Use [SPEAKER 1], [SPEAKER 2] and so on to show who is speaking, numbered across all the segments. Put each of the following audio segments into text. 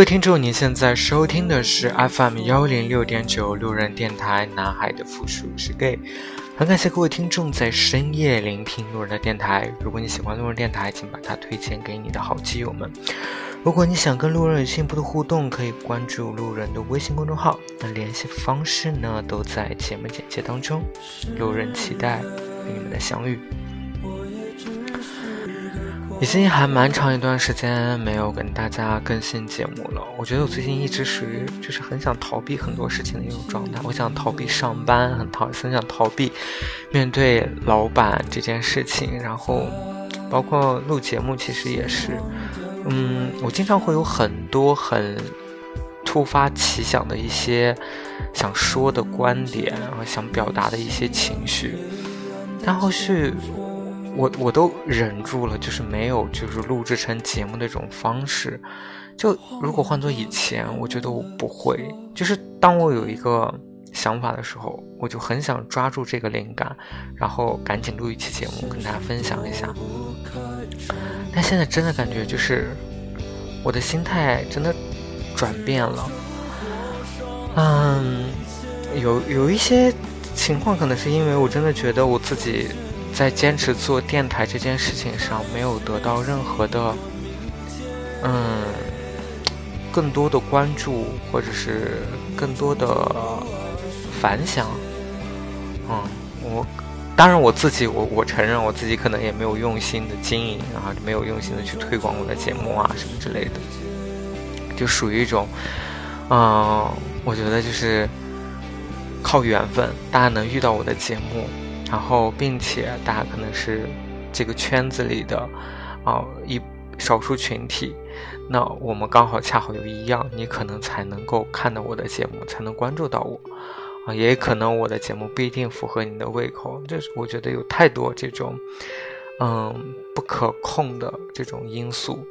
[SPEAKER 1] 各位听众，您现在收听的是 FM 幺零六点九路人电台，南海的复数是 gay。很感谢各位听众在深夜聆听路人的电台。如果你喜欢路人电台，请把它推荐给你的好基友们。如果你想跟路人有进一步的互动，可以关注路人的微信公众号。那联系方式呢，都在节目简介当中。路人期待与你们的相遇。已经还蛮长一段时间没有跟大家更新节目了。我觉得我最近一直属于就是很想逃避很多事情的一种状态。我想逃避上班，很逃，很想逃避面对老板这件事情。然后，包括录节目，其实也是，嗯，我经常会有很多很突发奇想的一些想说的观点，然后想表达的一些情绪，但后续。我我都忍住了，就是没有就是录制成节目的这种方式。就如果换做以前，我觉得我不会。就是当我有一个想法的时候，我就很想抓住这个灵感，然后赶紧录一期节目跟大家分享一下。但现在真的感觉就是我的心态真的转变了。嗯，有有一些情况可能是因为我真的觉得我自己。在坚持做电台这件事情上，没有得到任何的，嗯，更多的关注，或者是更多的反响。嗯，我当然我自己，我我承认我自己可能也没有用心的经营啊，没有用心的去推广我的节目啊什么之类的，就属于一种，嗯，我觉得就是靠缘分，大家能遇到我的节目。然后，并且大家可能是这个圈子里的啊一少数群体，那我们刚好恰好有一样，你可能才能够看到我的节目，才能关注到我啊，也可能我的节目不一定符合你的胃口，这是我觉得有太多这种嗯不可控的这种因素，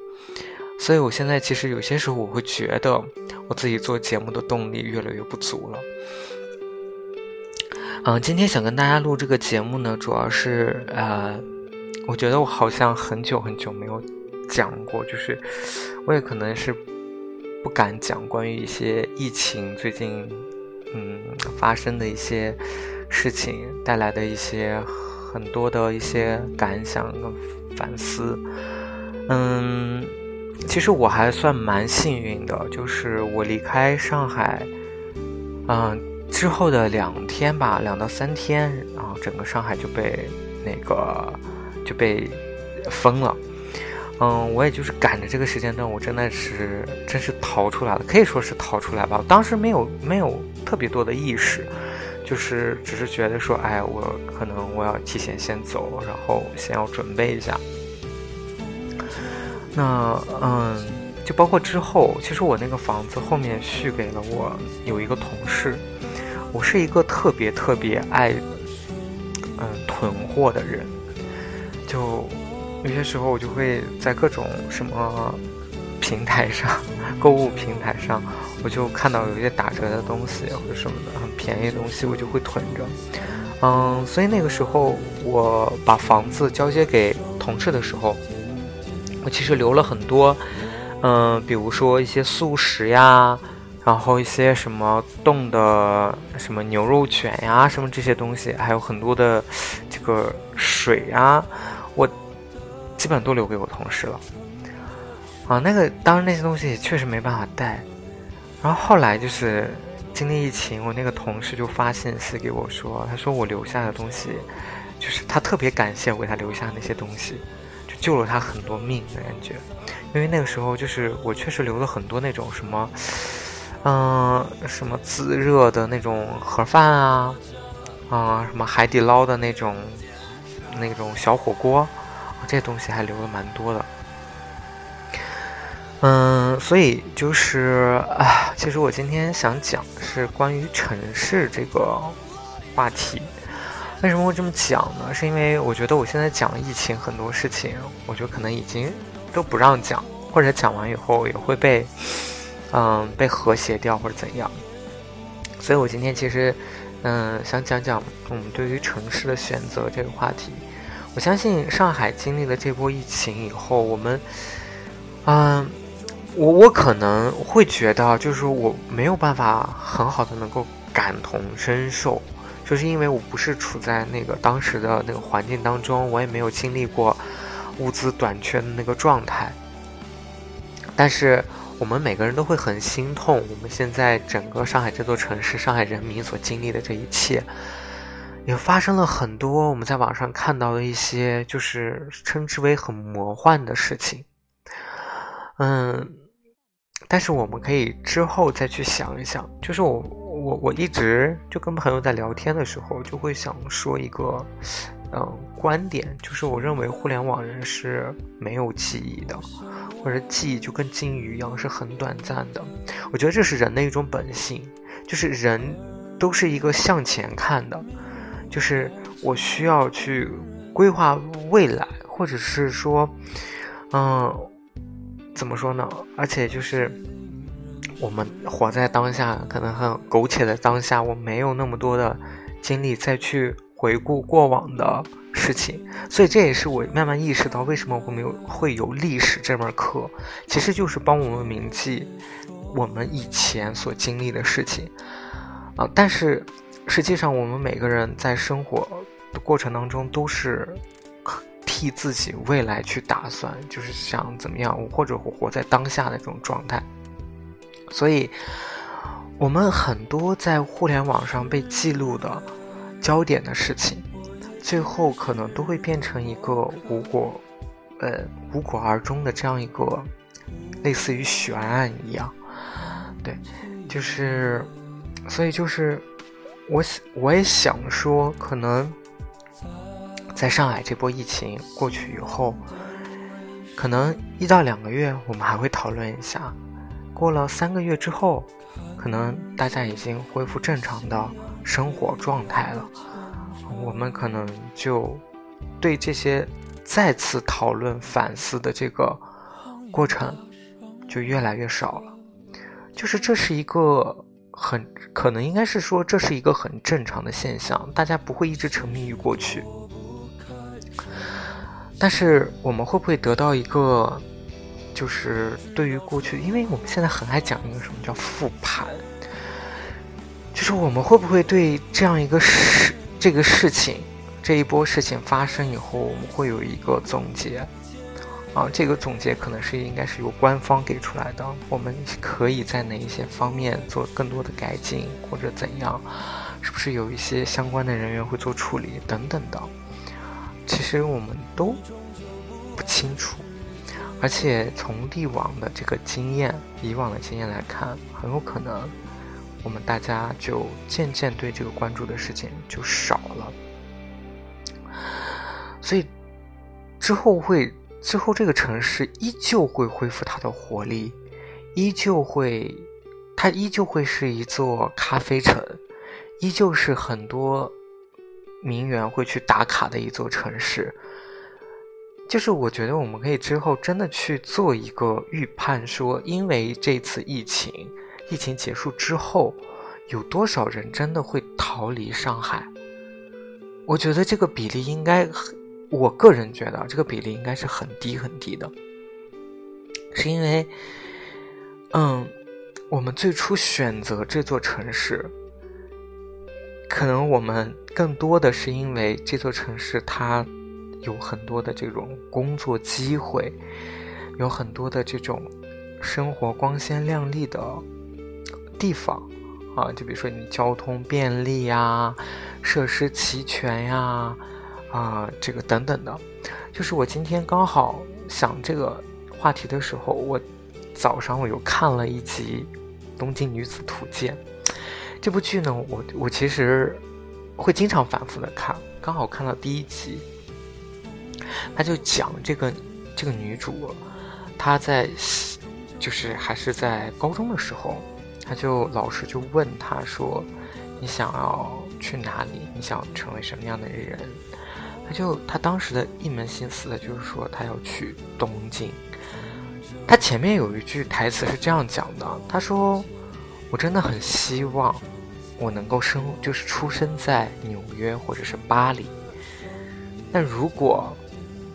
[SPEAKER 1] 所以我现在其实有些时候我会觉得我自己做节目的动力越来越不足了。嗯，今天想跟大家录这个节目呢，主要是呃，我觉得我好像很久很久没有讲过，就是我也可能是不敢讲关于一些疫情最近嗯发生的一些事情带来的一些很多的一些感想跟反思。嗯，其实我还算蛮幸运的，就是我离开上海，嗯。之后的两天吧，两到三天，然后整个上海就被那个就被封了。嗯，我也就是赶着这个时间段，我真的是真是逃出来了，可以说是逃出来吧。当时没有没有特别多的意识，就是只是觉得说，哎，我可能我要提前先走，然后先要准备一下。那嗯，就包括之后，其实我那个房子后面续给了我有一个同事。我是一个特别特别爱，嗯，囤货的人。就有些时候，我就会在各种什么平台上，购物平台上，我就看到有一些打折的东西或者什么的很便宜的东西，我就会囤着。嗯，所以那个时候我把房子交接给同事的时候，我其实留了很多，嗯，比如说一些速食呀。然后一些什么冻的什么牛肉卷呀，什么这些东西，还有很多的这个水呀，我基本都留给我同事了。啊，那个当然那些东西确实没办法带。然后后来就是经历疫情，我那个同事就发信息给我说，他说我留下的东西，就是他特别感谢我给他留下那些东西，就救了他很多命的感觉。因为那个时候就是我确实留了很多那种什么。嗯，什么自热的那种盒饭啊，啊，什么海底捞的那种那种小火锅，这东西还留了蛮多的。嗯，所以就是啊，其实我今天想讲是关于城市这个话题。为什么会这么讲呢？是因为我觉得我现在讲疫情很多事情，我觉得可能已经都不让讲，或者讲完以后也会被。嗯被和谐掉或者怎样。所以我今天其实嗯想讲讲我们对于城市的选择这个话题。我相信上海经历了这波疫情以后，我们嗯我我可能会觉得就是我没有办法很好的能够感同身受。就是因为我不是处在那个当时的那个环境当中，我也没有经历过物资短缺的那个状态。但是我们每个人都会很心痛，我们现在整个上海这座城市，上海人民所经历的这一切，也发生了很多我们在网上看到的一些，就是称之为很魔幻的事情。嗯，但是我们可以之后再去想一想，就是我。我我一直就跟朋友在聊天的时候，就会想说一个，嗯，观点，就是我认为互联网人是没有记忆的，或者记忆就跟金鱼一样是很短暂的。我觉得这是人的一种本性，就是人都是一个向前看的，就是我需要去规划未来，或者是说，嗯，怎么说呢？而且就是。我们活在当下，可能很苟且的当下，我没有那么多的精力再去回顾过往的事情，所以这也是我慢慢意识到，为什么我们有会有历史这门课，其实就是帮我们铭记我们以前所经历的事情啊。但是实际上，我们每个人在生活的过程当中，都是替自己未来去打算，就是想怎么样，或者活在当下的这种状态。所以，我们很多在互联网上被记录的焦点的事情，最后可能都会变成一个无果，呃，无果而终的这样一个类似于悬案一样。对，就是，所以就是我我也想说，可能在上海这波疫情过去以后，可能一到两个月，我们还会讨论一下。过了三个月之后，可能大家已经恢复正常的生活状态了，我们可能就对这些再次讨论反思的这个过程就越来越少了。就是这是一个很可能应该是说这是一个很正常的现象，大家不会一直沉迷于过去。但是我们会不会得到一个？就是对于过去，因为我们现在很爱讲一个什么叫复盘，就是我们会不会对这样一个事、这个事情、这一波事情发生以后，我们会有一个总结啊？这个总结可能是应该是由官方给出来的，我们可以在哪一些方面做更多的改进，或者怎样？是不是有一些相关的人员会做处理等等的？其实我们都不清楚。而且从历往的这个经验，以往的经验来看，很有可能我们大家就渐渐对这个关注的事情就少了。所以之后会，之后这个城市依旧会恢复它的活力，依旧会，它依旧会是一座咖啡城，依旧是很多名媛会去打卡的一座城市。就是我觉得我们可以之后真的去做一个预判，说因为这次疫情，疫情结束之后，有多少人真的会逃离上海？我觉得这个比例应该，我个人觉得这个比例应该是很低很低的，是因为，嗯，我们最初选择这座城市，可能我们更多的是因为这座城市它。有很多的这种工作机会，有很多的这种生活光鲜亮丽的地方啊，就比如说你交通便利呀，设施齐全呀，啊，这个等等的。就是我今天刚好想这个话题的时候，我早上我又看了一集《东京女子图鉴》这部剧呢，我我其实会经常反复的看，刚好看到第一集。他就讲这个这个女主，她在就是还是在高中的时候，他就老师就问他说：“你想要去哪里？你想成为什么样的人？”他就他当时的一门心思的就是说他要去东京，他前面有一句台词是这样讲的：“他说，我真的很希望我能够生，就是出生在纽约或者是巴黎。但如果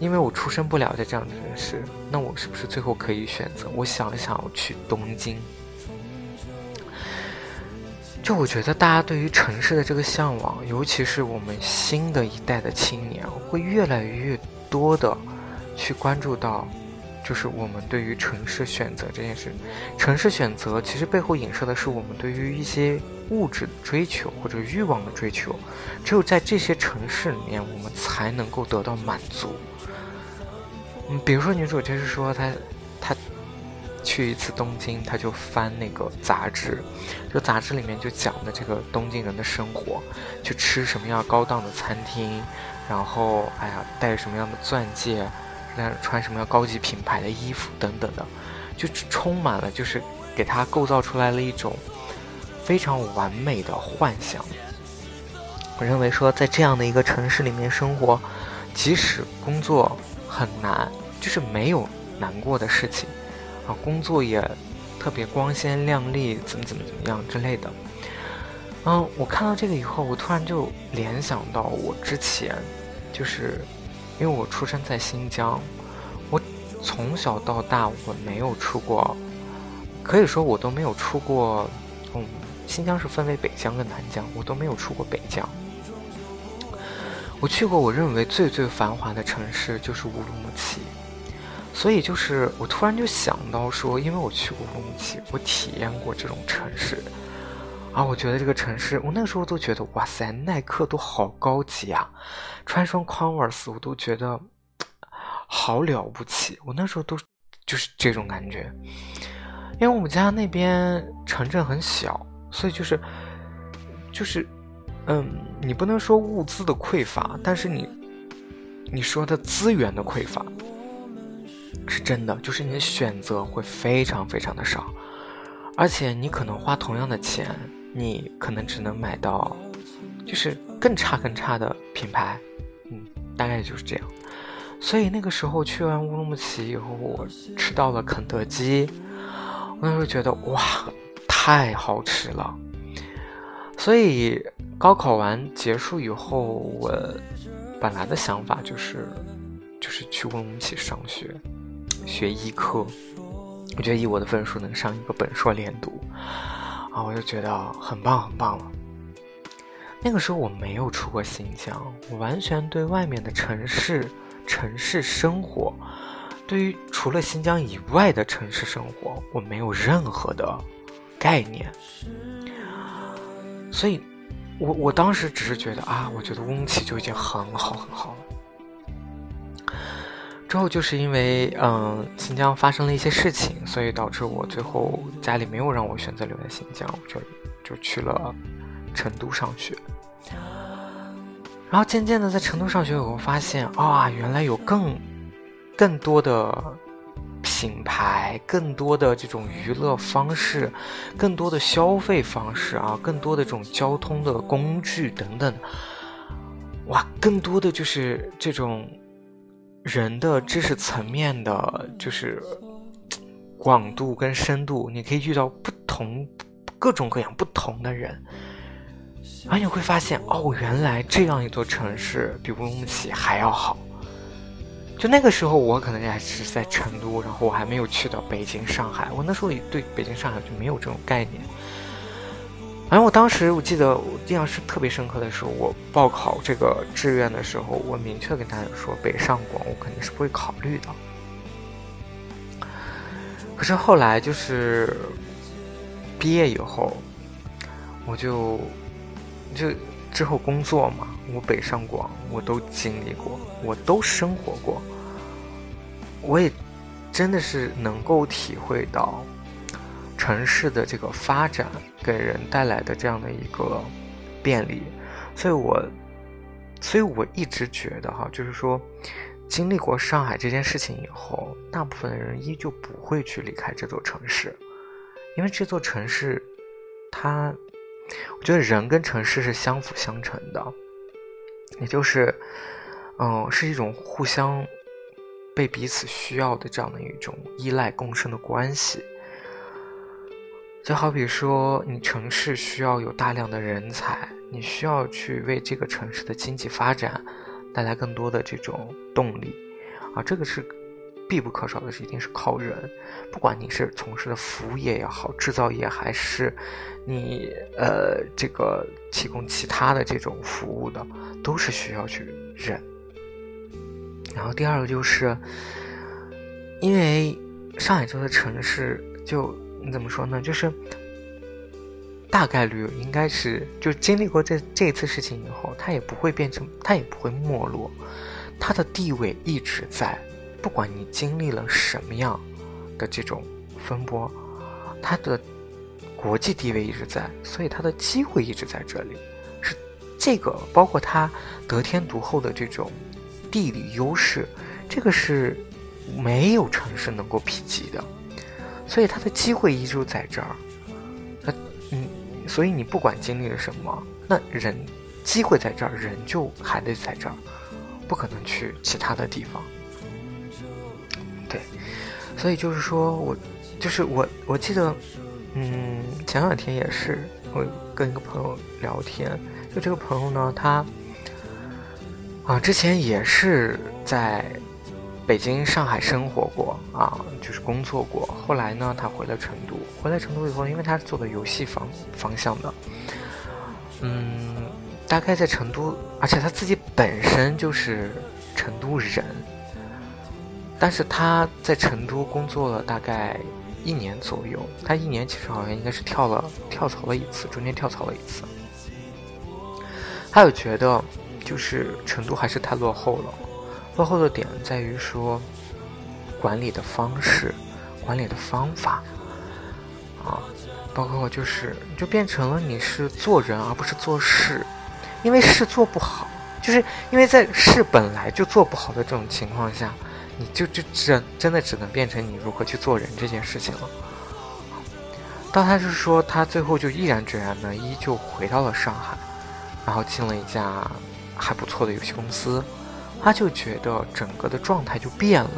[SPEAKER 1] 因为我出生不了在这样的城市，那我是不是最后可以选择？我想了想，我去东京。就我觉得大家对于城市的这个向往，尤其是我们新的一代的青年，会越来越多的去关注到。”就是我们对于城市选择这件事，城市选择其实背后影射的是我们对于一些物质的追求或者欲望的追求，只有在这些城市里面，我们才能够得到满足。嗯，比如说女主就是说她，她去一次东京，他就翻那个杂志，就杂志里面就讲的这个东京人的生活，去吃什么样高档的餐厅，然后哎呀戴什么样的钻戒。那穿什么样高级品牌的衣服等等的，就充满了，就是给他构造出来了一种非常完美的幻想。我认为说，在这样的一个城市里面生活，即使工作很难，就是没有难过的事情啊，工作也特别光鲜亮丽，怎么怎么怎么样之类的。嗯，我看到这个以后，我突然就联想到我之前就是。因为我出生在新疆，我从小到大我没有出过，可以说我都没有出过。嗯，新疆是分为北疆跟南疆，我都没有出过北疆。我去过我认为最最繁华的城市就是乌鲁木齐，所以就是我突然就想到说，因为我去过乌鲁木齐，我体验过这种城市。啊，我觉得这个城市，我那时候都觉得，哇塞，耐克都好高级啊，穿双 Converse 我都觉得好了不起。我那时候都就是这种感觉，因为我们家那边城镇很小，所以就是就是，嗯，你不能说物资的匮乏，但是你你说的资源的匮乏是真的，就是你的选择会非常非常的少，而且你可能花同样的钱。你可能只能买到，就是更差更差的品牌，嗯，大概就是这样。所以那个时候去完乌鲁木齐以后，我吃到了肯德基，我那时候觉得哇，太好吃了。所以高考完结束以后，我本来的想法就是，就是去乌鲁木齐上学，学医科。我觉得以我的分数能上一个本硕连读。啊，我就觉得很棒很棒了。那个时候我没有出过新疆，我完全对外面的城市、城市生活，对于除了新疆以外的城市生活，我没有任何的概念。所以，我我当时只是觉得啊，我觉得乌鲁木齐就已经很好很好了。之后就是因为嗯新疆发生了一些事情，所以导致我最后家里没有让我选择留在新疆，我就就去了成都上学。然后渐渐的在成都上学以后，发现啊，原来有更更多的品牌，更多的这种娱乐方式，更多的消费方式啊，更多的这种交通的工具等等，哇，更多的就是这种。人的知识层面的，就是广度跟深度，你可以遇到不同、各种各样不同的人，然后你会发现，哦，原来这样一座城市比乌鲁木齐还要好。就那个时候，我可能还是在成都，然后我还没有去到北京、上海，我那时候也对北京、上海就没有这种概念。反正我当时我记得我印象是特别深刻的是，我报考这个志愿的时候，我明确跟大家说，北上广我肯定是不会考虑的。可是后来就是毕业以后，我就就之后工作嘛，我北上广我都经历过，我都生活过，我也真的是能够体会到。城市的这个发展给人带来的这样的一个便利，所以我，所以我一直觉得哈，就是说，经历过上海这件事情以后，大部分的人依旧不会去离开这座城市，因为这座城市，它，我觉得人跟城市是相辅相成的，也就是，嗯，是一种互相被彼此需要的这样的一种依赖共生的关系。就好比说，你城市需要有大量的人才，你需要去为这个城市的经济发展带来更多的这种动力，啊，这个是必不可少的，是一定是靠人。不管你是从事的服务业也好，制造业还是你呃这个提供其他的这种服务的，都是需要去人。然后第二个就是，因为上海这座城市就。你怎么说呢？就是大概率应该是，就经历过这这次事情以后，他也不会变成，他也不会没落，他的地位一直在，不管你经历了什么样的这种风波，他的国际地位一直在，所以他的机会一直在这里。是这个，包括他得天独厚的这种地理优势，这个是没有城市能够匹及的。所以他的机会依旧在这儿，那嗯，所以你不管经历了什么，那人机会在这儿，人就还得在这儿，不可能去其他的地方。对，所以就是说我，就是我，我记得，嗯，前两天也是我跟一个朋友聊天，就这个朋友呢，他啊之前也是在。北京、上海生活过啊，就是工作过。后来呢，他回了成都。回来成都以后，因为他是做的游戏方方向的，嗯，大概在成都，而且他自己本身就是成都人。但是他在成都工作了大概一年左右，他一年其实好像应该是跳了跳槽了一次，中间跳槽了一次。他有觉得，就是成都还是太落后了。落后的点在于说，管理的方式、管理的方法，啊，包括就是就变成了你是做人而不是做事，因为事做不好，就是因为在事本来就做不好的这种情况下，你就就真真的只能变成你如何去做人这件事情了。到他是说他最后就毅然决然的依旧回到了上海，然后进了一家还不错的游戏公司。他就觉得整个的状态就变了，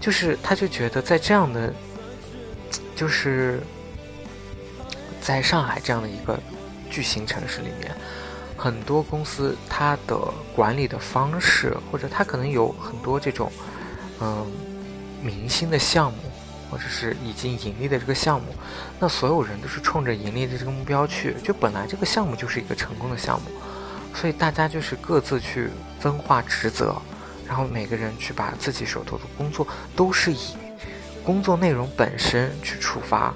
[SPEAKER 1] 就是他就觉得在这样的，就是在上海这样的一个巨型城市里面，很多公司它的管理的方式，或者它可能有很多这种嗯明星的项目，或者是已经盈利的这个项目，那所有人都是冲着盈利的这个目标去，就本来这个项目就是一个成功的项目。所以大家就是各自去分化职责，然后每个人去把自己手头的工作都是以工作内容本身去出发，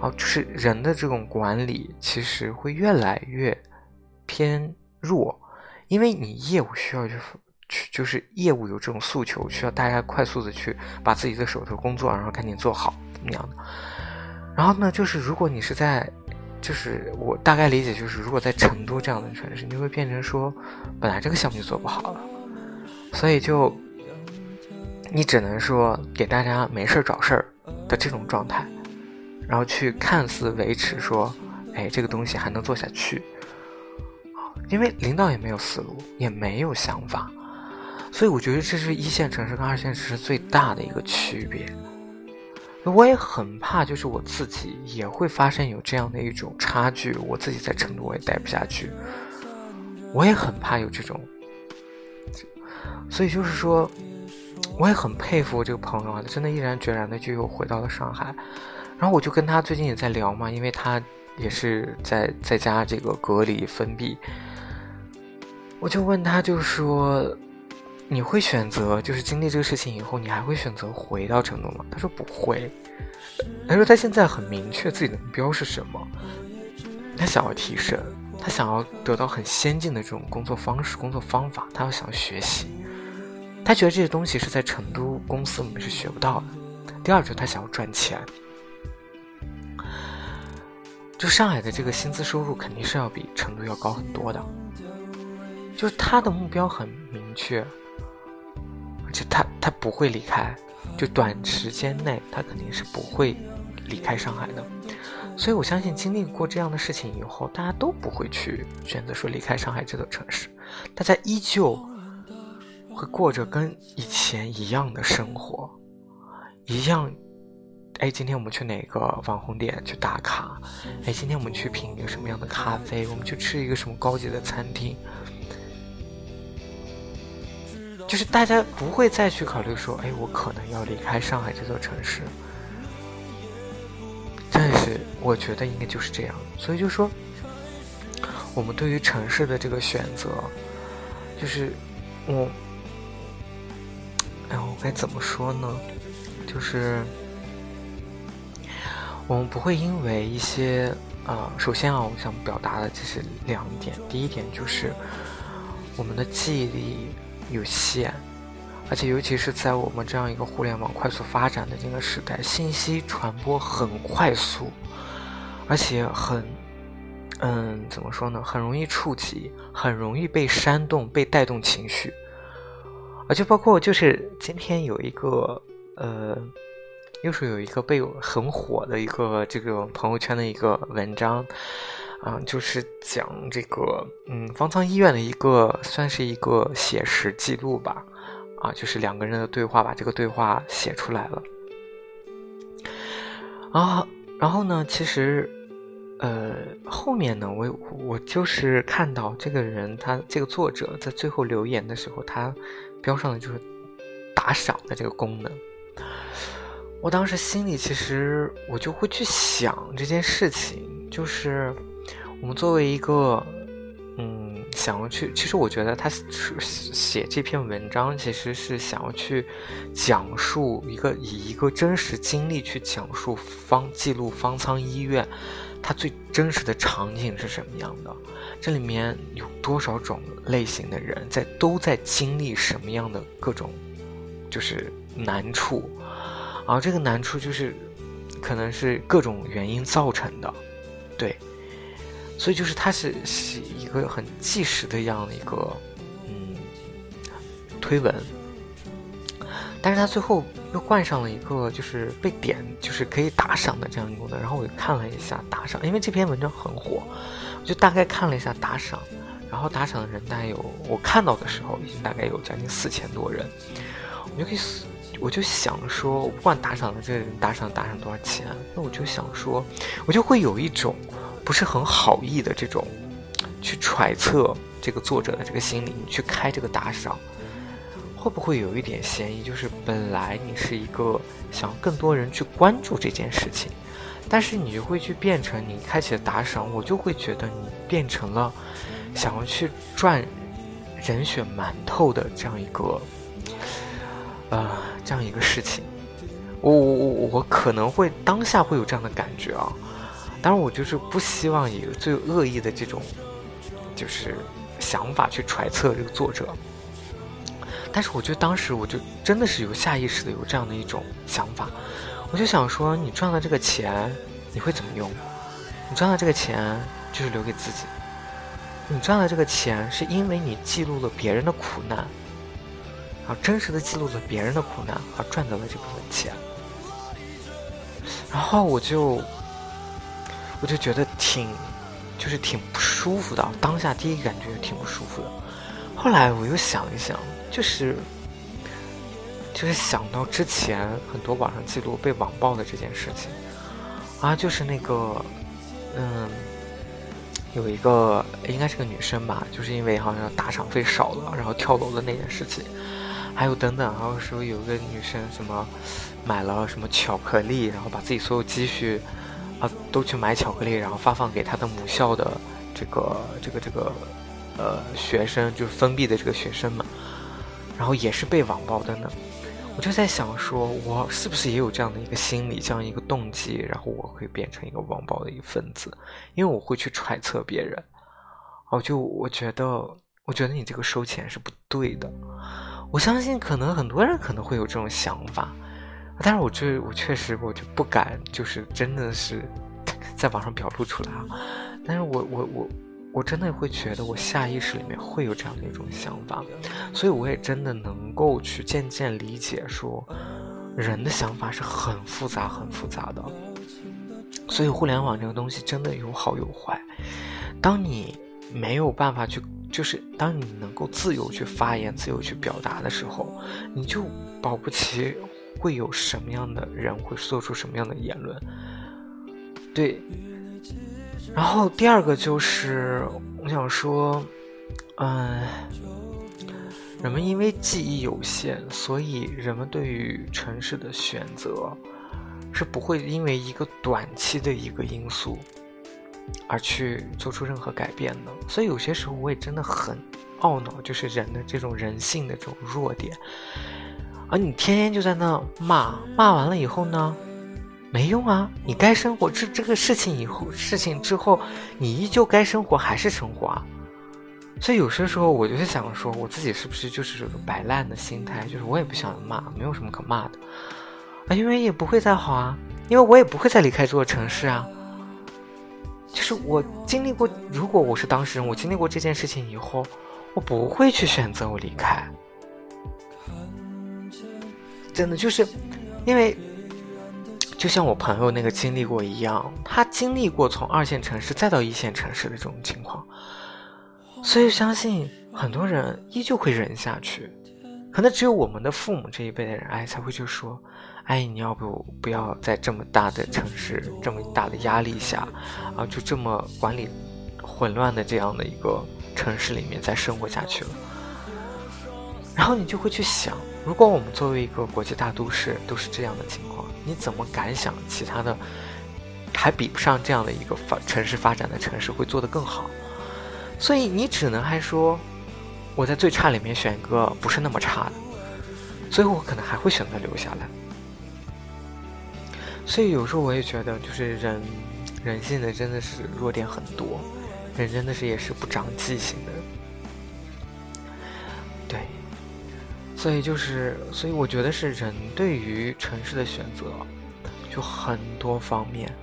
[SPEAKER 1] 啊，就是人的这种管理其实会越来越偏弱，因为你业务需要去去就是业务有这种诉求，需要大家快速的去把自己的手头工作然后赶紧做好怎么样的，然后呢，就是如果你是在。就是我大概理解，就是如果在成都这样的城市，你会变成说，本来这个项目就做不好了，所以就你只能说给大家没事找事儿的这种状态，然后去看似维持说，哎，这个东西还能做下去，因为领导也没有思路，也没有想法，所以我觉得这是一线城市跟二线城市最大的一个区别。我也很怕，就是我自己也会发生有这样的一种差距。我自己在成都我也待不下去，我也很怕有这种。所以就是说，我也很佩服我这个朋友啊，他真的毅然决然的就又回到了上海。然后我就跟他最近也在聊嘛，因为他也是在在家这个隔离封闭，我就问他，就是说。你会选择，就是经历这个事情以后，你还会选择回到成都吗？他说不会。他说他现在很明确自己的目标是什么，他想要提升，他想要得到很先进的这种工作方式、工作方法，他要想要学习。他觉得这些东西是在成都公司里面是学不到的。第二就是他想要赚钱，就上海的这个薪资收入肯定是要比成都要高很多的。就是他的目标很明确。就他他不会离开，就短时间内他肯定是不会离开上海的，所以我相信经历过这样的事情以后，大家都不会去选择说离开上海这座城市，大家依旧会过着跟以前一样的生活，一样。哎，今天我们去哪个网红店去打卡？哎，今天我们去品一个什么样的咖啡？我们去吃一个什么高级的餐厅？就是大家不会再去考虑说，哎，我可能要离开上海这座城市。但是我觉得应该就是这样。所以就说，我们对于城市的这个选择，就是我，哎，我该怎么说呢？就是。我们不会因为一些，呃，首先啊，我想表达的就是两点。第一点就是，我们的记忆力有限，而且尤其是在我们这样一个互联网快速发展的这个时代，信息传播很快速，而且很，嗯，怎么说呢？很容易触及，很容易被煽动、被带动情绪，而且包括就是今天有一个，呃。又是有一个被很火的一个这个朋友圈的一个文章，啊，就是讲这个嗯方舱医院的一个算是一个写实记录吧，啊，就是两个人的对话，把这个对话写出来了。啊，然后呢，其实，呃，后面呢，我我就是看到这个人他这个作者在最后留言的时候，他标上的就是打赏的这个功能。我当时心里其实我就会去想这件事情，就是我们作为一个，嗯，想要去，其实我觉得他写这篇文章其实是想要去讲述一个以一个真实经历去讲述方记录方舱医院它最真实的场景是什么样的，这里面有多少种类型的人在都在经历什么样的各种就是难处。然后这个难处就是，可能是各种原因造成的，对，所以就是它是是一个很纪实的样的一个嗯推文，但是它最后又冠上了一个就是被点就是可以打赏的这样一个功能，然后我看了一下打赏，因为这篇文章很火，我就大概看了一下打赏，然后打赏的人大概有我看到的时候已经大概有将近四千多人，我就可以。我就想说，我不管打赏的这个人打赏打赏多少钱，那我就想说，我就会有一种不是很好意的这种去揣测这个作者的这个心理，你去开这个打赏，会不会有一点嫌疑？就是本来你是一个想更多人去关注这件事情，但是你就会去变成你开启了打赏，我就会觉得你变成了想要去赚人血馒头的这样一个。呃，这样一个事情，我我我我可能会当下会有这样的感觉啊，当然我就是不希望以最恶意的这种就是想法去揣测这个作者，但是我觉得当时我就真的是有下意识的有这样的一种想法，我就想说，你赚了这个钱你会怎么用？你赚了这个钱就是留给自己，你赚了这个钱是因为你记录了别人的苦难。真实的记录了别人的苦难，而赚到了这部分钱，然后我就，我就觉得挺，就是挺不舒服的。当下第一感觉挺不舒服的。后来我又想一想，就是，就是想到之前很多网上记录被网暴的这件事情，啊，就是那个，嗯，有一个应该是个女生吧，就是因为好像打赏费少了，然后跳楼的那件事情。还有等等，还有说有一个女生什么买了什么巧克力，然后把自己所有积蓄啊都去买巧克力，然后发放给他的母校的这个这个这个呃学生，就是封闭的这个学生们，然后也是被网暴的呢。我就在想说，我是不是也有这样的一个心理，这样一个动机，然后我会变成一个网暴的一份子，因为我会去揣测别人。哦，就我觉得，我觉得你这个收钱是不对的。我相信可能很多人可能会有这种想法，但是我这我确实我就不敢，就是真的是在网上表露出来啊。但是我我我我真的会觉得我下意识里面会有这样的一种想法，所以我也真的能够去渐渐理解说，人的想法是很复杂很复杂的。所以互联网这个东西真的有好有坏。当你没有办法去，就是当你能够自由去发言、自由去表达的时候，你就保不齐会有什么样的人会做出什么样的言论。对。然后第二个就是我想说，嗯，人们因为记忆有限，所以人们对于城市的选择是不会因为一个短期的一个因素而去做出任何改变的。所以有些时候我也真的很懊恼，就是人的这种人性的这种弱点，而你天天就在那骂，骂完了以后呢？没用啊！你该生活这这个事情以后事情之后，你依旧该生活还是生活啊。所以有些时候我就是想说，我自己是不是就是这个摆烂的心态？就是我也不想骂，没有什么可骂的啊，因为也不会再好啊，因为我也不会再离开这座城市啊。就是我经历过，如果我是当事人，我经历过这件事情以后，我不会去选择我离开。真的就是因为。就像我朋友那个经历过一样，他经历过从二线城市再到一线城市的这种情况，所以相信很多人依旧会忍下去。可能只有我们的父母这一辈的人，哎，才会就说，哎，你要不不要在这么大的城市、这么大的压力下，啊，就这么管理混乱的这样的一个城市里面再生活下去了。然后你就会去想，如果我们作为一个国际大都市都是这样的情况。你怎么敢想其他的还比不上这样的一个发城市发展的城市会做得更好？所以你只能还说我在最差里面选一个不是那么差的，所以我可能还会选择留下来。所以有时候我也觉得，就是人人性的真的是弱点很多，人真的是也是不长记性的。对所以就是，所以我觉得是人对于城市的选择，就很多方面，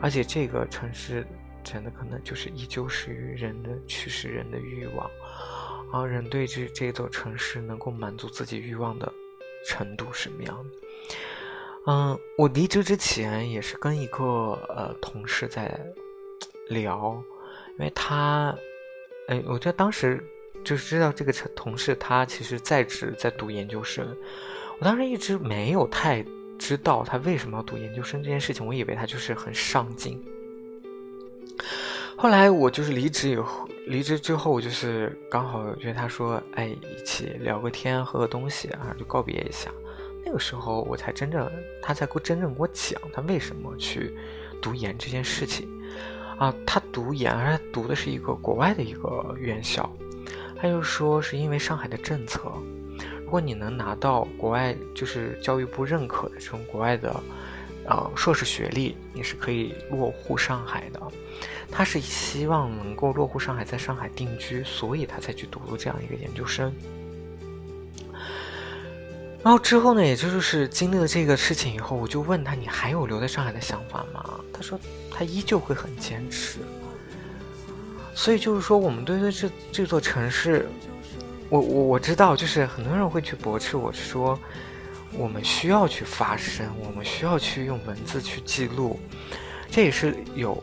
[SPEAKER 1] 而且这个城市真的可能就是依旧是于人的驱使人的欲望，而人对这这座城市能够满足自己欲望的程度什么样？嗯，我离职之前也是跟一个呃同事在聊，因为他，哎，我觉得当时。就是知道这个同事，他其实在职在读研究生。我当时一直没有太知道他为什么要读研究生这件事情，我以为他就是很上进。后来我就是离职以后，离职之后，我就是刚好约他说：“哎，一起聊个天，喝个东西啊，就告别一下。”那个时候我才真正，他才给我真正给我讲他为什么去读研这件事情。啊，他读研，而且读的是一个国外的一个院校。他就说，是因为上海的政策，如果你能拿到国外就是教育部认可的这种国外的，呃硕士学历，你是可以落户上海的。他是希望能够落户上海，在上海定居，所以他才去读了这样一个研究生。然后之后呢，也就是经历了这个事情以后，我就问他，你还有留在上海的想法吗？他说，他依旧会很坚持。所以就是说，我们对于这这座城市，我我我知道，就是很多人会去驳斥我说，我们需要去发声，我们需要去用文字去记录，这也是有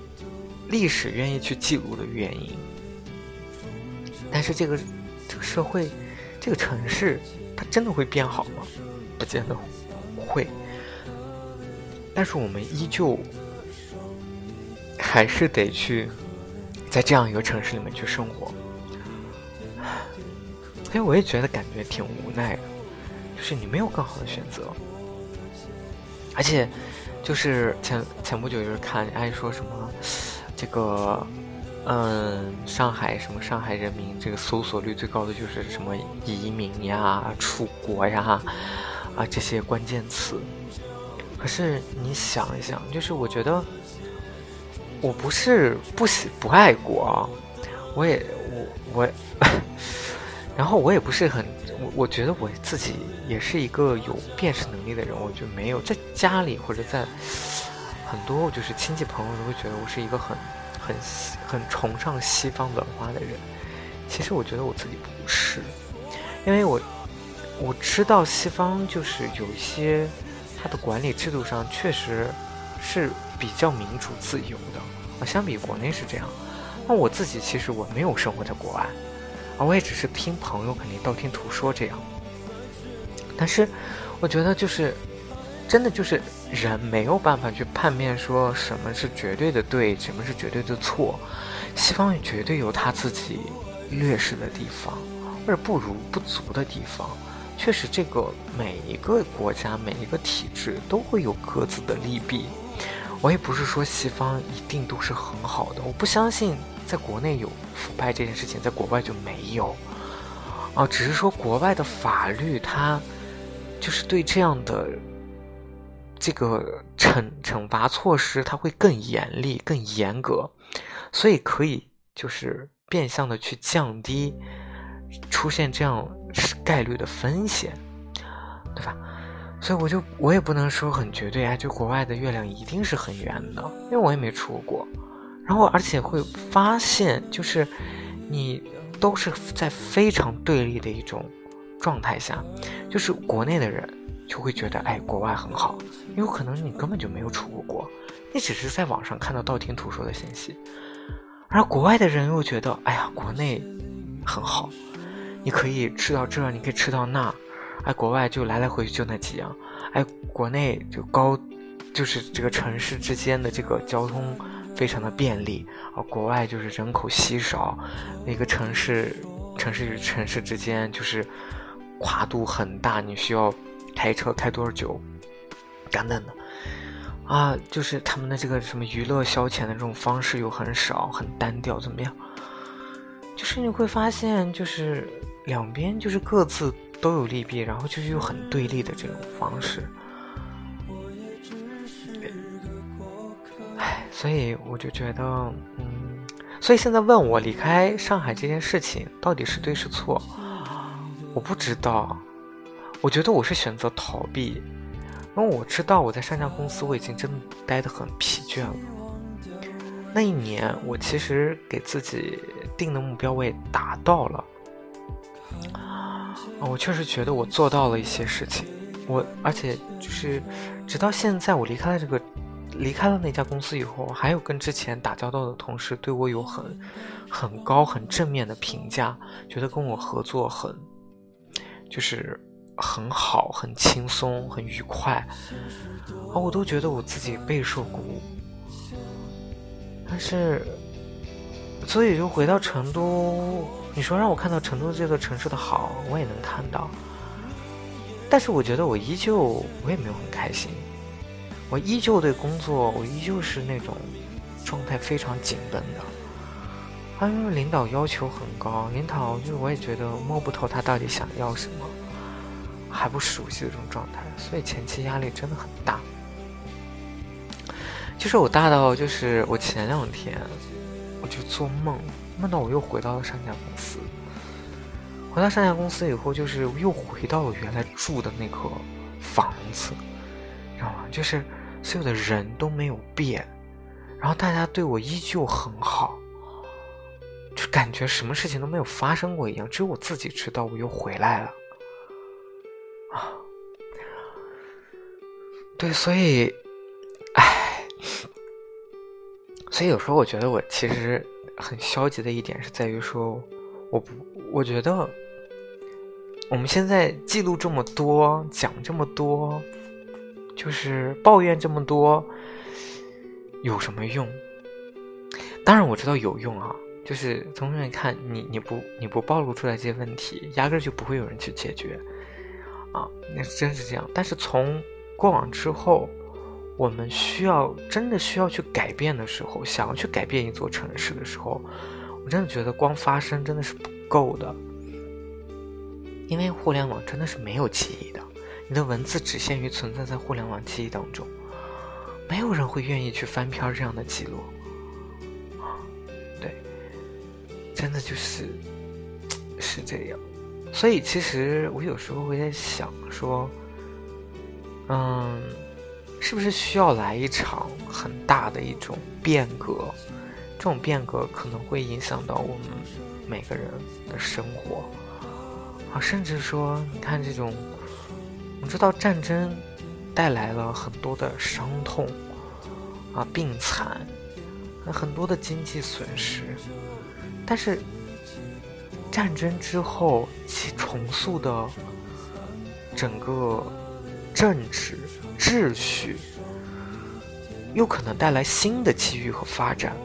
[SPEAKER 1] 历史愿意去记录的原因。但是这个这个社会，这个城市，它真的会变好吗？不见得会。但是我们依旧还是得去。在这样一个城市里面去生活，所以我也觉得感觉挺无奈的，就是你没有更好的选择，而且就是前前不久就是看爱说什么这个嗯上海什么上海人民这个搜索率最高的就是什么移民呀出国呀啊这些关键词，可是你想一想，就是我觉得。我不是不喜不爱国啊，我也我我，然后我也不是很我我觉得我自己也是一个有辨识能力的人，我就没有在家里或者在很多就是亲戚朋友都会觉得我是一个很很很崇尚西方文化的人，其实我觉得我自己不是，因为我我知道西方就是有一些它的管理制度上确实是。比较民主自由的啊，相比国内是这样，那我自己其实我没有生活在国外，啊，我也只是听朋友肯定道听途说这样。但是，我觉得就是，真的就是人没有办法去判别说什么是绝对的对，什么是绝对的错。西方也绝对有他自己劣势的地方，或者不如不足的地方。确实，这个每一个国家、每一个体制都会有各自的利弊。我也不是说西方一定都是很好的，我不相信在国内有腐败这件事情，在国外就没有。啊，只是说国外的法律它就是对这样的这个惩惩罚措施，它会更严厉、更严格，所以可以就是变相的去降低出现这样。概率的风险，对吧？所以我就我也不能说很绝对啊，就国外的月亮一定是很圆的，因为我也没出过国。然后而且会发现，就是你都是在非常对立的一种状态下，就是国内的人就会觉得，哎，国外很好，有可能你根本就没有出过国，你只是在网上看到道听途说的信息，而国外的人又觉得，哎呀，国内很好。你可以吃到这，你可以吃到那，哎，国外就来来回去就那几样，哎，国内就高，就是这个城市之间的这个交通非常的便利，啊，国外就是人口稀少，那个城市城市与城市之间就是跨度很大，你需要开车开多少久，等等的，啊，就是他们的这个什么娱乐消遣的这种方式又很少，很单调，怎么样？就是你会发现，就是两边就是各自都有利弊，然后就是有很对立的这种方式。唉，所以我就觉得，嗯，所以现在问我离开上海这件事情到底是对是错，我不知道。我觉得我是选择逃避，因为我知道我在上家公司我已经真的待得很疲倦了。那一年，我其实给自己。定的目标我也达到了，我确实觉得我做到了一些事情，我而且就是直到现在我离开了这个离开了那家公司以后，还有跟之前打交道的同事对我有很很高很正面的评价，觉得跟我合作很就是很好，很轻松，很愉快，啊，我都觉得我自己备受鼓舞，但是。所以就回到成都，你说让我看到成都这座城市的好，我也能看到。但是我觉得我依旧，我也没有很开心。我依旧对工作，我依旧是那种状态非常紧绷的。啊，因为领导要求很高，领导就是我也觉得摸不透他到底想要什么，还不熟悉的这种状态，所以前期压力真的很大。就是我大到，就是我前两天。我就做梦，梦到我又回到了上家公司。回到上家公司以后，就是又回到了原来住的那个房子，知道吗？就是所有的人都没有变，然后大家对我依旧很好，就感觉什么事情都没有发生过一样。只有我自己知道我又回来了。啊，对，所以。所以有时候我觉得我其实很消极的一点是在于说，我不，我觉得我们现在记录这么多，讲这么多，就是抱怨这么多，有什么用？当然我知道有用啊，就是从远看，你你不你不暴露出来这些问题，压根就不会有人去解决啊，那真是这样。但是从过往之后。我们需要真的需要去改变的时候，想要去改变一座城市的时候，我真的觉得光发声真的是不够的，因为互联网真的是没有记忆的，你的文字只限于存在在互联网记忆当中，没有人会愿意去翻篇这样的记录，对，真的就是是这样，所以其实我有时候会在想说，嗯。是不是需要来一场很大的一种变革？这种变革可能会影响到我们每个人的生活啊，甚至说，你看这种，我知道战争带来了很多的伤痛啊、病残，很多的经济损失。但是战争之后，其重塑的整个政治秩序，又可能带来新的机遇和发展。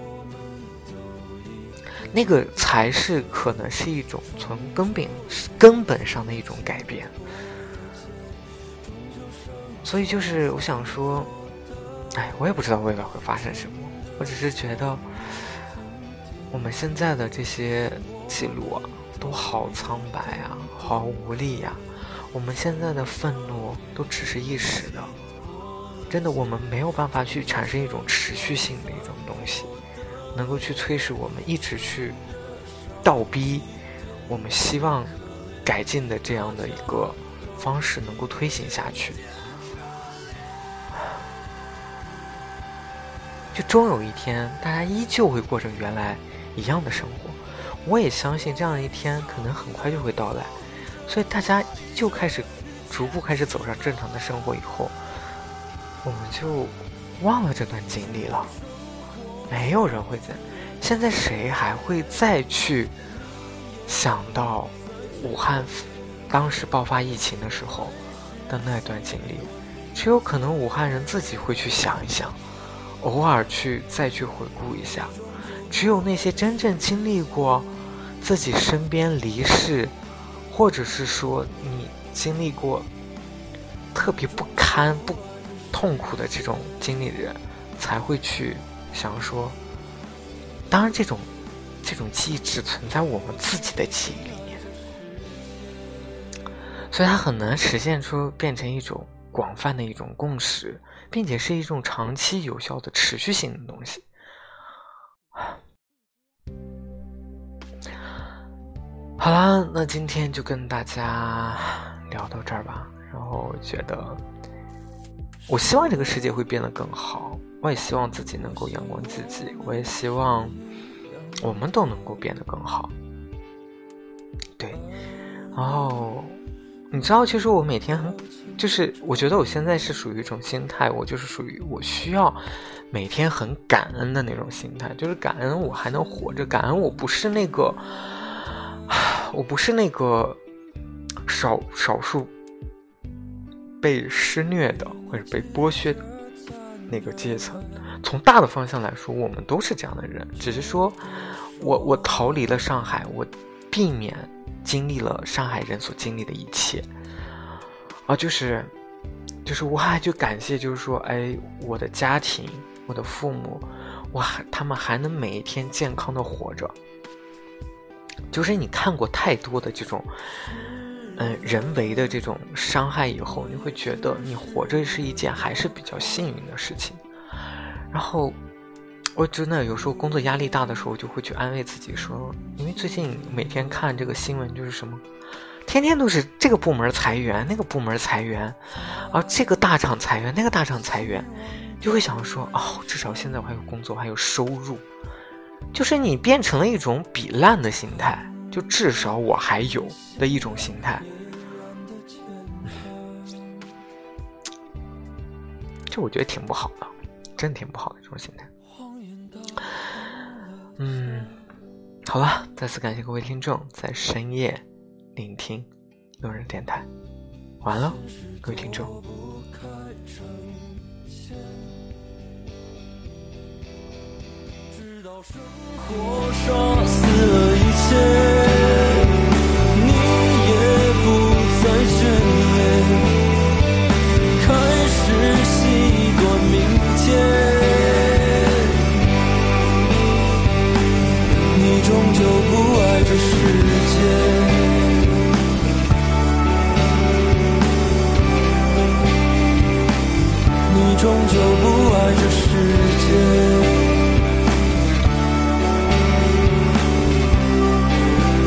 [SPEAKER 1] 那个才是可能是一种从根本根本上的一种改变。所以就是我想说，哎，我也不知道未来会发生什么。我只是觉得，我们现在的这些记录啊，都好苍白啊，好无力呀。我们现在的愤怒都只是一时的，真的，我们没有办法去产生一种持续性的一种东西，能够去催使我们一直去倒逼我们希望改进的这样的一个方式能够推行下去。就终有一天，大家依旧会过着原来一样的生活。我也相信这样的一天可能很快就会到来。所以大家就开始逐步开始走上正常的生活以后，我们就忘了这段经历了。没有人会在现在，谁还会再去想到武汉当时爆发疫情的时候的那段经历？只有可能武汉人自己会去想一想。偶尔去再去回顾一下，只有那些真正经历过自己身边离世，或者是说你经历过特别不堪、不痛苦的这种经历的人，才会去想说。当然，这种这种记忆只存在我们自己的记忆里面，所以它很难实现出变成一种广泛的一种共识。并且是一种长期有效的持续性的东西。好啦，那今天就跟大家聊到这儿吧。然后觉得，我希望这个世界会变得更好，我也希望自己能够阳光积极，我也希望我们都能够变得更好。对，然后。你知道，其实我每天很，就是我觉得我现在是属于一种心态，我就是属于我需要每天很感恩的那种心态，就是感恩我还能活着，感恩我不是那个，我不是那个少少数被施虐的或者被剥削的那个阶层。从大的方向来说，我们都是这样的人，只是说我我逃离了上海，我避免。经历了上海人所经历的一切，啊，就是，就是我还就感谢，就是说，哎，我的家庭，我的父母，我还他们还能每一天健康的活着。就是你看过太多的这种，嗯，人为的这种伤害以后，你会觉得你活着是一件还是比较幸运的事情，然后。我真的有时候工作压力大的时候，就会去安慰自己说，因为最近每天看这个新闻就是什么，天天都是这个部门裁员，那个部门裁员，啊，这个大厂裁员，那个大厂裁员，就会想说，哦，至少现在我还有工作，还有收入，就是你变成了一种比烂的心态，就至少我还有的一种心态，这我觉得挺不好的，真挺不好的这种心态。嗯，好了，再次感谢各位听众在深夜聆听路人电台，完了，各位听众。终究不爱这就不